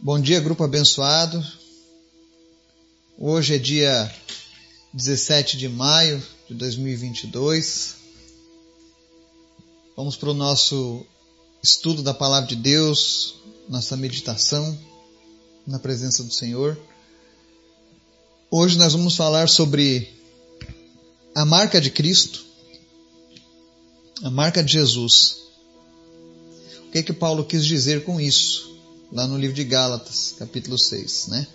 Bom dia, grupo abençoado. Hoje é dia 17 de maio de 2022. Vamos para o nosso estudo da Palavra de Deus, nossa meditação na presença do Senhor. Hoje nós vamos falar sobre a marca de Cristo, a marca de Jesus. O que é que Paulo quis dizer com isso? Lá no livro de Gálatas, capítulo 6, né?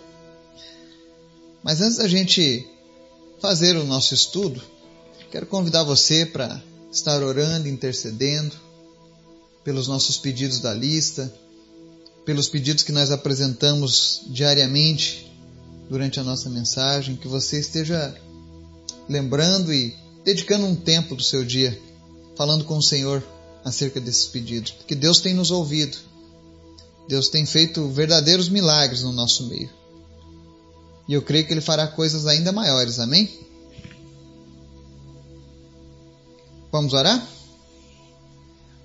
Mas antes da gente fazer o nosso estudo, quero convidar você para estar orando, intercedendo pelos nossos pedidos da lista, pelos pedidos que nós apresentamos diariamente durante a nossa mensagem, que você esteja lembrando e dedicando um tempo do seu dia falando com o Senhor acerca desses pedidos, porque Deus tem nos ouvido Deus tem feito verdadeiros milagres no nosso meio. E eu creio que Ele fará coisas ainda maiores, amém? Vamos orar?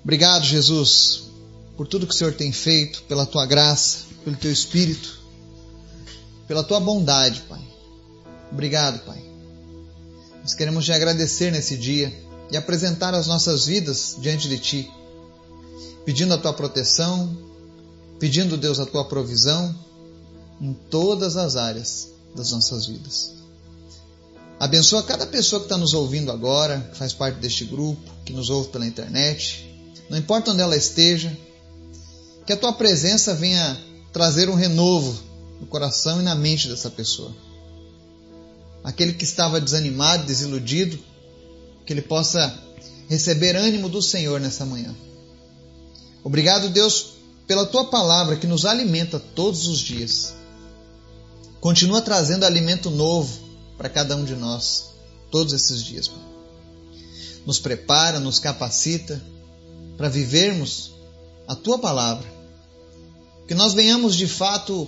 Obrigado, Jesus, por tudo que o Senhor tem feito, pela tua graça, pelo teu espírito, pela tua bondade, Pai. Obrigado, Pai. Nós queremos te agradecer nesse dia e apresentar as nossas vidas diante de ti, pedindo a tua proteção, pedindo, Deus, a tua provisão em todas as áreas das nossas vidas. Abençoa cada pessoa que está nos ouvindo agora, que faz parte deste grupo, que nos ouve pela internet, não importa onde ela esteja, que a tua presença venha trazer um renovo no coração e na mente dessa pessoa. Aquele que estava desanimado, desiludido, que ele possa receber ânimo do Senhor nessa manhã. Obrigado, Deus, pela tua palavra que nos alimenta todos os dias. Continua trazendo alimento novo para cada um de nós todos esses dias. Pai. Nos prepara, nos capacita para vivermos a tua palavra. Que nós venhamos de fato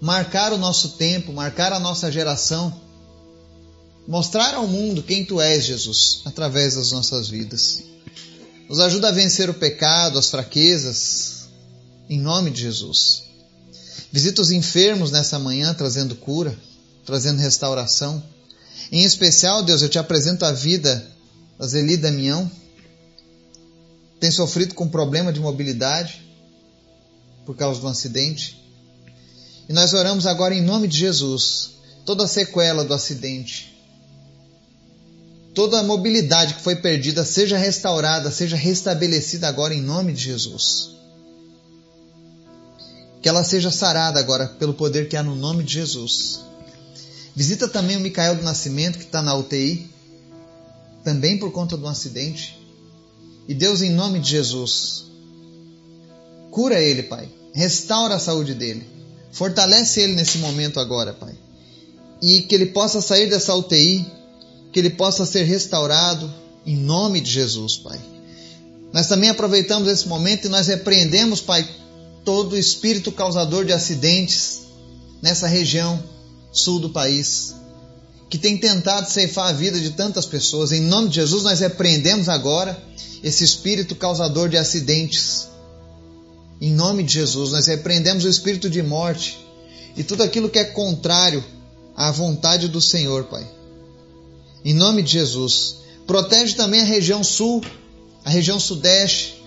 marcar o nosso tempo, marcar a nossa geração, mostrar ao mundo quem tu és, Jesus, através das nossas vidas. Nos ajuda a vencer o pecado, as fraquezas, em nome de Jesus. Visita os enfermos nessa manhã, trazendo cura, trazendo restauração. Em especial, Deus, eu te apresento a vida da Zeli Damião. Tem sofrido com problema de mobilidade por causa do acidente. E nós oramos agora em nome de Jesus. Toda a sequela do acidente, toda a mobilidade que foi perdida, seja restaurada, seja restabelecida agora em nome de Jesus que ela seja sarada agora pelo poder que há no nome de Jesus. Visita também o Micael do Nascimento, que está na UTI, também por conta de um acidente. E Deus, em nome de Jesus, cura ele, Pai. Restaura a saúde dele. Fortalece ele nesse momento agora, Pai. E que ele possa sair dessa UTI, que ele possa ser restaurado, em nome de Jesus, Pai. Nós também aproveitamos esse momento e nós repreendemos, Pai, todo espírito causador de acidentes nessa região sul do país, que tem tentado ceifar a vida de tantas pessoas. Em nome de Jesus, nós repreendemos agora esse espírito causador de acidentes. Em nome de Jesus, nós repreendemos o espírito de morte e tudo aquilo que é contrário à vontade do Senhor, Pai. Em nome de Jesus, protege também a região sul, a região sudeste,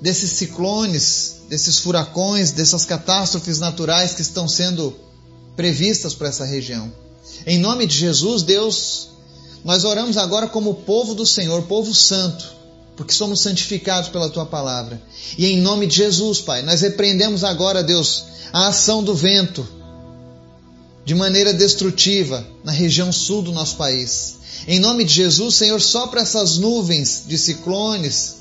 desses ciclones, desses furacões, dessas catástrofes naturais que estão sendo previstas para essa região. Em nome de Jesus, Deus, nós oramos agora como povo do Senhor, povo santo, porque somos santificados pela tua palavra. E em nome de Jesus, Pai, nós repreendemos agora, Deus, a ação do vento de maneira destrutiva na região sul do nosso país. Em nome de Jesus, Senhor, sopra essas nuvens de ciclones,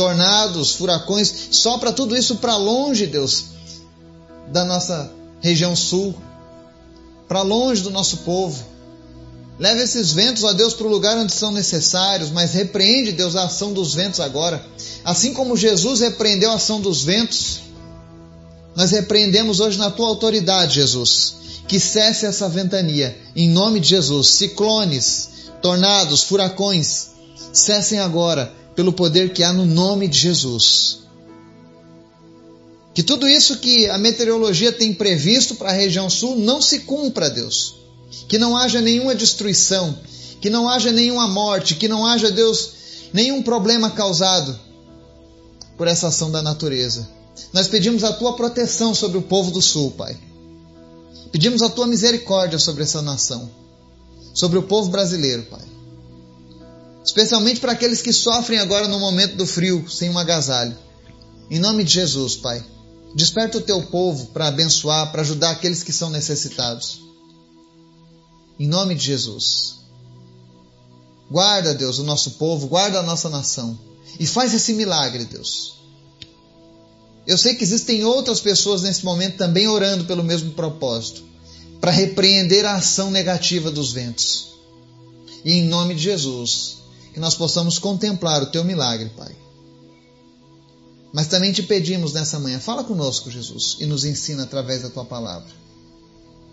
tornados, furacões, sopra tudo isso para longe, Deus, da nossa região sul, para longe do nosso povo. Leva esses ventos, ó Deus, para o lugar onde são necessários, mas repreende, Deus, a ação dos ventos agora. Assim como Jesus repreendeu a ação dos ventos, nós repreendemos hoje na tua autoridade, Jesus, que cesse essa ventania, em nome de Jesus. Ciclones, tornados, furacões, cessem agora pelo poder que há no nome de Jesus. Que tudo isso que a meteorologia tem previsto para a região sul não se cumpra, Deus. Que não haja nenhuma destruição, que não haja nenhuma morte, que não haja, Deus, nenhum problema causado por essa ação da natureza. Nós pedimos a tua proteção sobre o povo do sul, Pai. Pedimos a tua misericórdia sobre essa nação, sobre o povo brasileiro, Pai. Especialmente para aqueles que sofrem agora no momento do frio, sem um agasalho. Em nome de Jesus, Pai. Desperta o teu povo para abençoar, para ajudar aqueles que são necessitados. Em nome de Jesus. Guarda, Deus, o nosso povo, guarda a nossa nação. E faz esse milagre, Deus. Eu sei que existem outras pessoas nesse momento também orando pelo mesmo propósito para repreender a ação negativa dos ventos. E em nome de Jesus, que nós possamos contemplar o teu milagre, Pai. Mas também te pedimos nessa manhã, fala conosco, Jesus, e nos ensina através da tua palavra.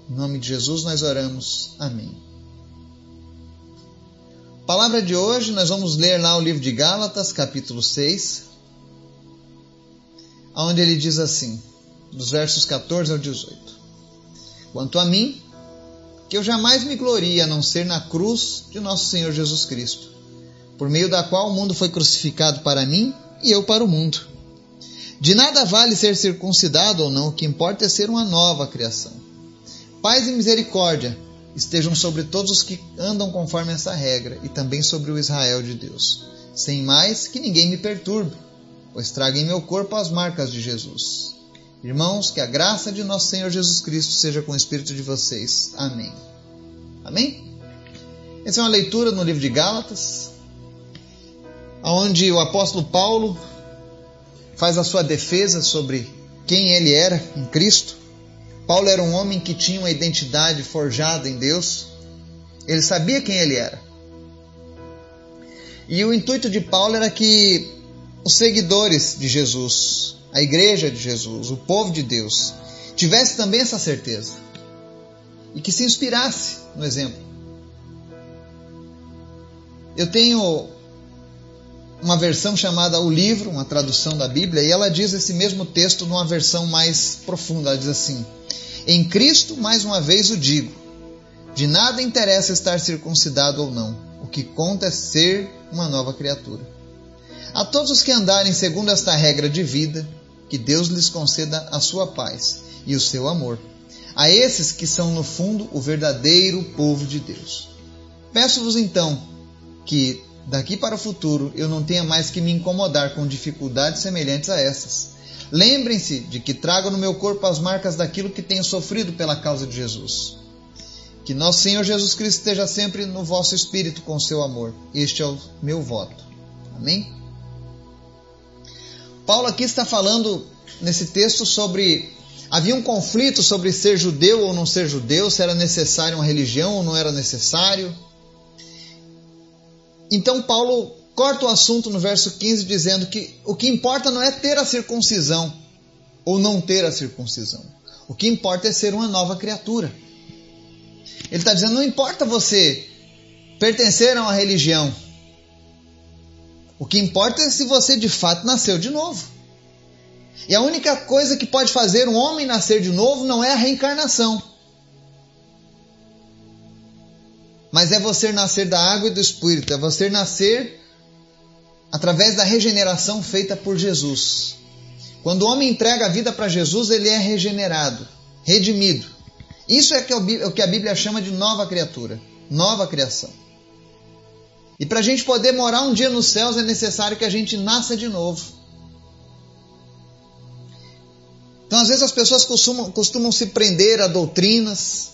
Em nome de Jesus nós oramos. Amém. Palavra de hoje, nós vamos ler lá o livro de Gálatas, capítulo 6, onde ele diz assim, dos versos 14 ao 18: Quanto a mim, que eu jamais me glorie a não ser na cruz de nosso Senhor Jesus Cristo, por meio da qual o mundo foi crucificado para mim e eu para o mundo. De nada vale ser circuncidado ou não, o que importa é ser uma nova criação. Paz e misericórdia estejam sobre todos os que andam conforme essa regra e também sobre o Israel de Deus. Sem mais, que ninguém me perturbe, pois trago em meu corpo as marcas de Jesus. Irmãos, que a graça de nosso Senhor Jesus Cristo seja com o espírito de vocês. Amém. Amém? Essa é uma leitura no livro de Gálatas, onde o apóstolo Paulo faz a sua defesa sobre quem ele era em Cristo. Paulo era um homem que tinha uma identidade forjada em Deus. Ele sabia quem ele era. E o intuito de Paulo era que os seguidores de Jesus, a igreja de Jesus, o povo de Deus, tivesse também essa certeza e que se inspirasse no exemplo. Eu tenho uma versão chamada O Livro, uma tradução da Bíblia, e ela diz esse mesmo texto numa versão mais profunda. Ela diz assim: Em Cristo, mais uma vez o digo, de nada interessa estar circuncidado ou não, o que conta é ser uma nova criatura. A todos os que andarem segundo esta regra de vida, que Deus lhes conceda a sua paz e o seu amor. A esses que são, no fundo, o verdadeiro povo de Deus. Peço-vos então que, daqui para o futuro eu não tenha mais que me incomodar com dificuldades semelhantes a essas. Lembrem-se de que trago no meu corpo as marcas daquilo que tenho sofrido pela causa de Jesus. Que nosso Senhor Jesus Cristo esteja sempre no vosso espírito com seu amor. Este é o meu voto. Amém? Paulo aqui está falando nesse texto sobre havia um conflito sobre ser judeu ou não ser judeu, se era necessário uma religião ou não era necessário. Então Paulo corta o assunto no verso 15 dizendo que o que importa não é ter a circuncisão ou não ter a circuncisão. O que importa é ser uma nova criatura. Ele está dizendo: não importa você pertencer a uma religião. O que importa é se você de fato nasceu de novo. E a única coisa que pode fazer um homem nascer de novo não é a reencarnação. Mas é você nascer da água e do Espírito, é você nascer através da regeneração feita por Jesus. Quando o homem entrega a vida para Jesus, ele é regenerado, redimido. Isso é, é o que a Bíblia chama de nova criatura, nova criação. E para a gente poder morar um dia nos céus é necessário que a gente nasça de novo. Então, às vezes, as pessoas costumam, costumam se prender a doutrinas,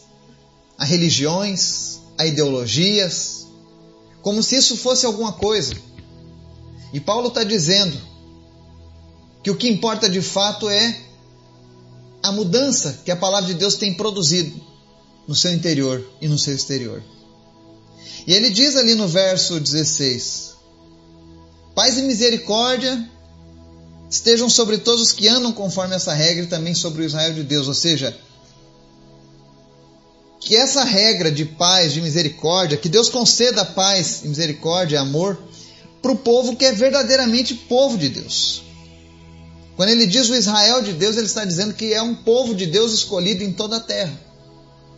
a religiões, a ideologias, como se isso fosse alguma coisa. E Paulo está dizendo que o que importa de fato é a mudança que a palavra de Deus tem produzido no seu interior e no seu exterior. E ele diz ali no verso 16: Paz e misericórdia estejam sobre todos os que andam conforme essa regra e também sobre o Israel de Deus, ou seja, que essa regra de paz, de misericórdia, que Deus conceda paz, misericórdia, amor para o povo que é verdadeiramente povo de Deus. Quando ele diz o Israel de Deus, ele está dizendo que é um povo de Deus escolhido em toda a terra.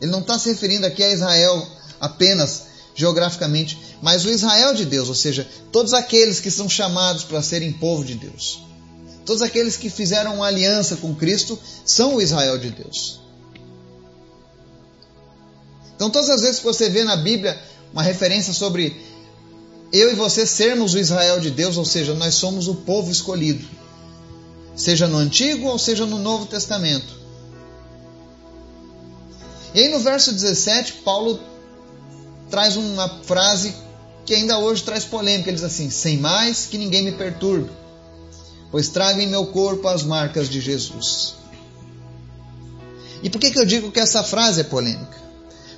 Ele não está se referindo aqui a Israel apenas geograficamente, mas o Israel de Deus, ou seja, todos aqueles que são chamados para serem povo de Deus. Todos aqueles que fizeram uma aliança com Cristo são o Israel de Deus. Então, todas as vezes que você vê na Bíblia uma referência sobre eu e você sermos o Israel de Deus, ou seja, nós somos o povo escolhido, seja no Antigo ou seja no Novo Testamento. E aí no verso 17, Paulo traz uma frase que ainda hoje traz polêmica. Ele diz assim: Sem mais que ninguém me perturbe, pois trago em meu corpo as marcas de Jesus. E por que, que eu digo que essa frase é polêmica?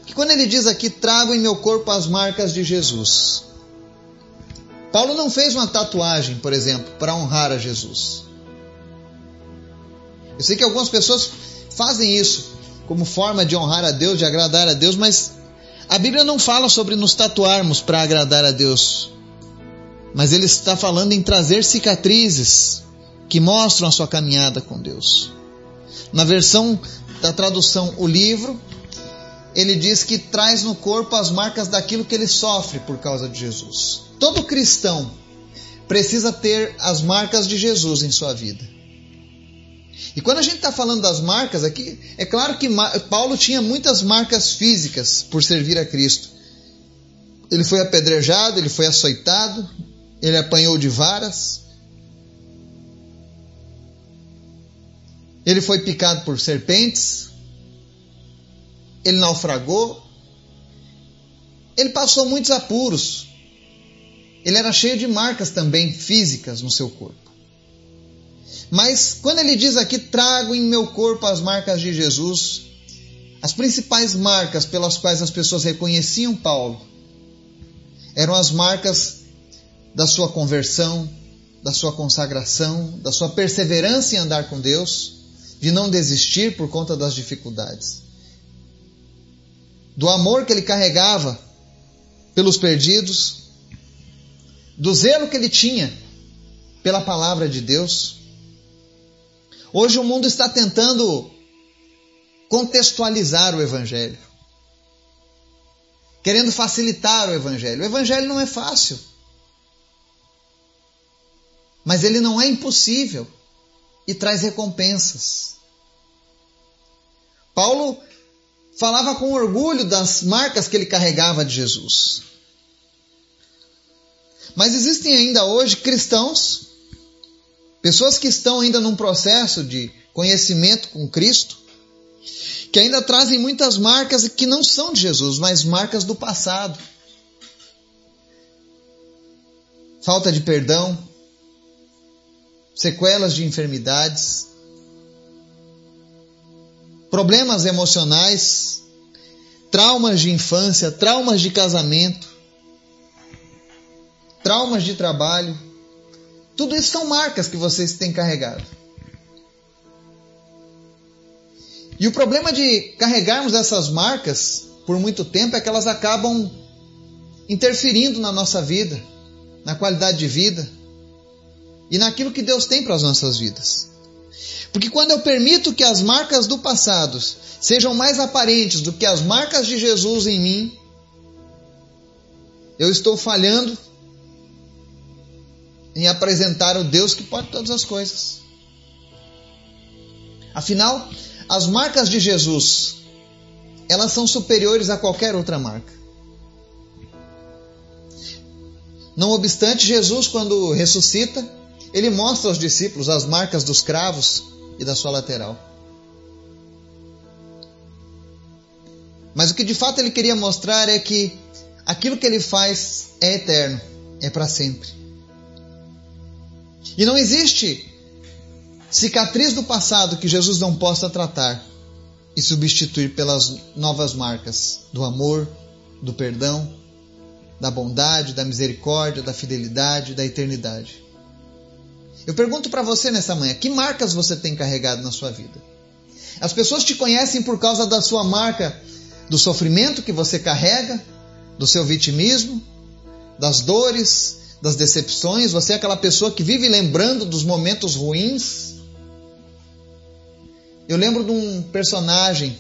Porque quando ele diz aqui, trago em meu corpo as marcas de Jesus, Paulo não fez uma tatuagem, por exemplo, para honrar a Jesus. Eu sei que algumas pessoas fazem isso como forma de honrar a Deus, de agradar a Deus, mas a Bíblia não fala sobre nos tatuarmos para agradar a Deus. Mas ele está falando em trazer cicatrizes que mostram a sua caminhada com Deus. Na versão da tradução O Livro, ele diz que traz no corpo as marcas daquilo que ele sofre por causa de Jesus. Todo cristão precisa ter as marcas de Jesus em sua vida. E quando a gente está falando das marcas aqui, é claro que Paulo tinha muitas marcas físicas por servir a Cristo. Ele foi apedrejado, ele foi açoitado, ele apanhou de varas, ele foi picado por serpentes, ele naufragou, ele passou muitos apuros, ele era cheio de marcas também físicas no seu corpo. Mas quando ele diz aqui, trago em meu corpo as marcas de Jesus, as principais marcas pelas quais as pessoas reconheciam Paulo eram as marcas da sua conversão, da sua consagração, da sua perseverança em andar com Deus, de não desistir por conta das dificuldades, do amor que ele carregava pelos perdidos do zelo que ele tinha pela palavra de Deus. Hoje o mundo está tentando contextualizar o Evangelho, querendo facilitar o Evangelho. O Evangelho não é fácil, mas ele não é impossível e traz recompensas. Paulo falava com orgulho das marcas que ele carregava de Jesus. Mas existem ainda hoje cristãos, pessoas que estão ainda num processo de conhecimento com Cristo, que ainda trazem muitas marcas que não são de Jesus, mas marcas do passado. Falta de perdão, sequelas de enfermidades, problemas emocionais, traumas de infância, traumas de casamento, traumas de trabalho. Tudo isso são marcas que vocês têm carregado. E o problema de carregarmos essas marcas por muito tempo é que elas acabam interferindo na nossa vida, na qualidade de vida e naquilo que Deus tem para as nossas vidas. Porque quando eu permito que as marcas do passado sejam mais aparentes do que as marcas de Jesus em mim, eu estou falhando em apresentar o Deus que pode todas as coisas. Afinal, as marcas de Jesus, elas são superiores a qualquer outra marca. Não obstante, Jesus, quando ressuscita, ele mostra aos discípulos as marcas dos cravos e da sua lateral. Mas o que de fato ele queria mostrar é que aquilo que ele faz é eterno, é para sempre. E não existe cicatriz do passado que Jesus não possa tratar e substituir pelas novas marcas do amor, do perdão, da bondade, da misericórdia, da fidelidade, da eternidade. Eu pergunto para você nessa manhã: que marcas você tem carregado na sua vida? As pessoas te conhecem por causa da sua marca do sofrimento que você carrega, do seu vitimismo, das dores, das decepções, você é aquela pessoa que vive lembrando dos momentos ruins. Eu lembro de um personagem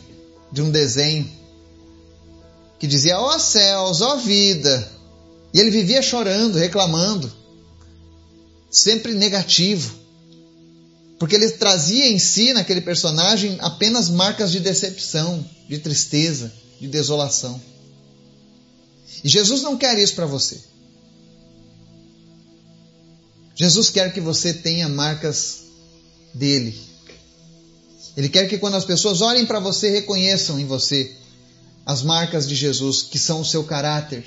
de um desenho que dizia: Ó oh, céus, ó oh, vida. E ele vivia chorando, reclamando, sempre negativo. Porque ele trazia em si, naquele personagem, apenas marcas de decepção, de tristeza, de desolação. E Jesus não quer isso para você. Jesus quer que você tenha marcas dele. Ele quer que quando as pessoas olhem para você, reconheçam em você as marcas de Jesus, que são o seu caráter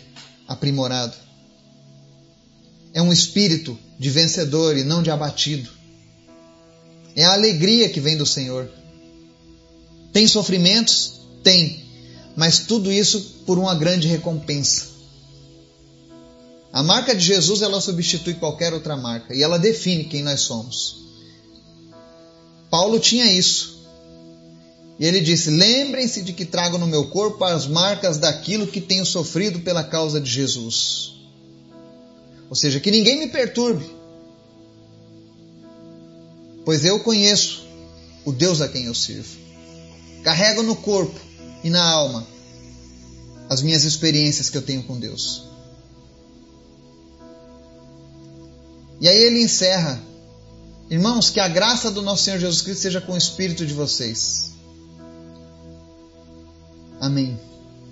aprimorado. É um espírito de vencedor e não de abatido. É a alegria que vem do Senhor. Tem sofrimentos? Tem. Mas tudo isso por uma grande recompensa. A marca de Jesus ela substitui qualquer outra marca e ela define quem nós somos. Paulo tinha isso. E ele disse: Lembrem-se de que trago no meu corpo as marcas daquilo que tenho sofrido pela causa de Jesus. Ou seja, que ninguém me perturbe, pois eu conheço o Deus a quem eu sirvo. Carrego no corpo e na alma as minhas experiências que eu tenho com Deus. E aí ele encerra: Irmãos, que a graça do nosso Senhor Jesus Cristo seja com o espírito de vocês. Amém.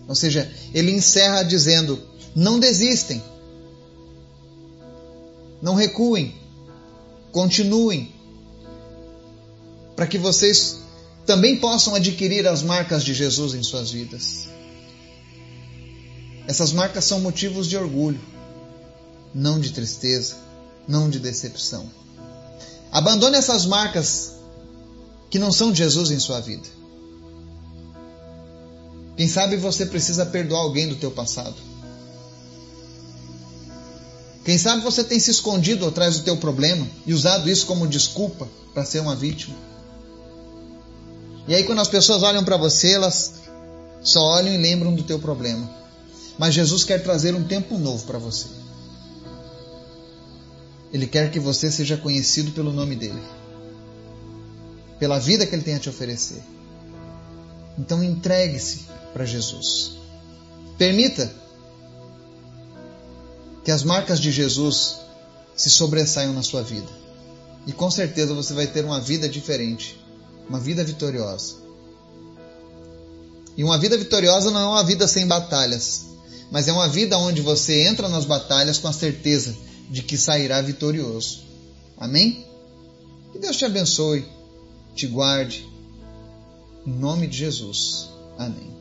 Ou seja, ele encerra dizendo: Não desistem. Não recuem. Continuem. Para que vocês também possam adquirir as marcas de Jesus em suas vidas. Essas marcas são motivos de orgulho, não de tristeza, não de decepção. Abandone essas marcas que não são de Jesus em sua vida. Quem sabe você precisa perdoar alguém do teu passado. Quem sabe você tem se escondido atrás do teu problema e usado isso como desculpa para ser uma vítima. E aí quando as pessoas olham para você, elas só olham e lembram do teu problema. Mas Jesus quer trazer um tempo novo para você. Ele quer que você seja conhecido pelo nome dele, pela vida que ele tem a te oferecer. Então entregue-se para Jesus. Permita que as marcas de Jesus se sobressaiam na sua vida. E com certeza você vai ter uma vida diferente, uma vida vitoriosa. E uma vida vitoriosa não é uma vida sem batalhas, mas é uma vida onde você entra nas batalhas com a certeza de que sairá vitorioso. Amém? Que Deus te abençoe, te guarde. Em nome de Jesus. Amém.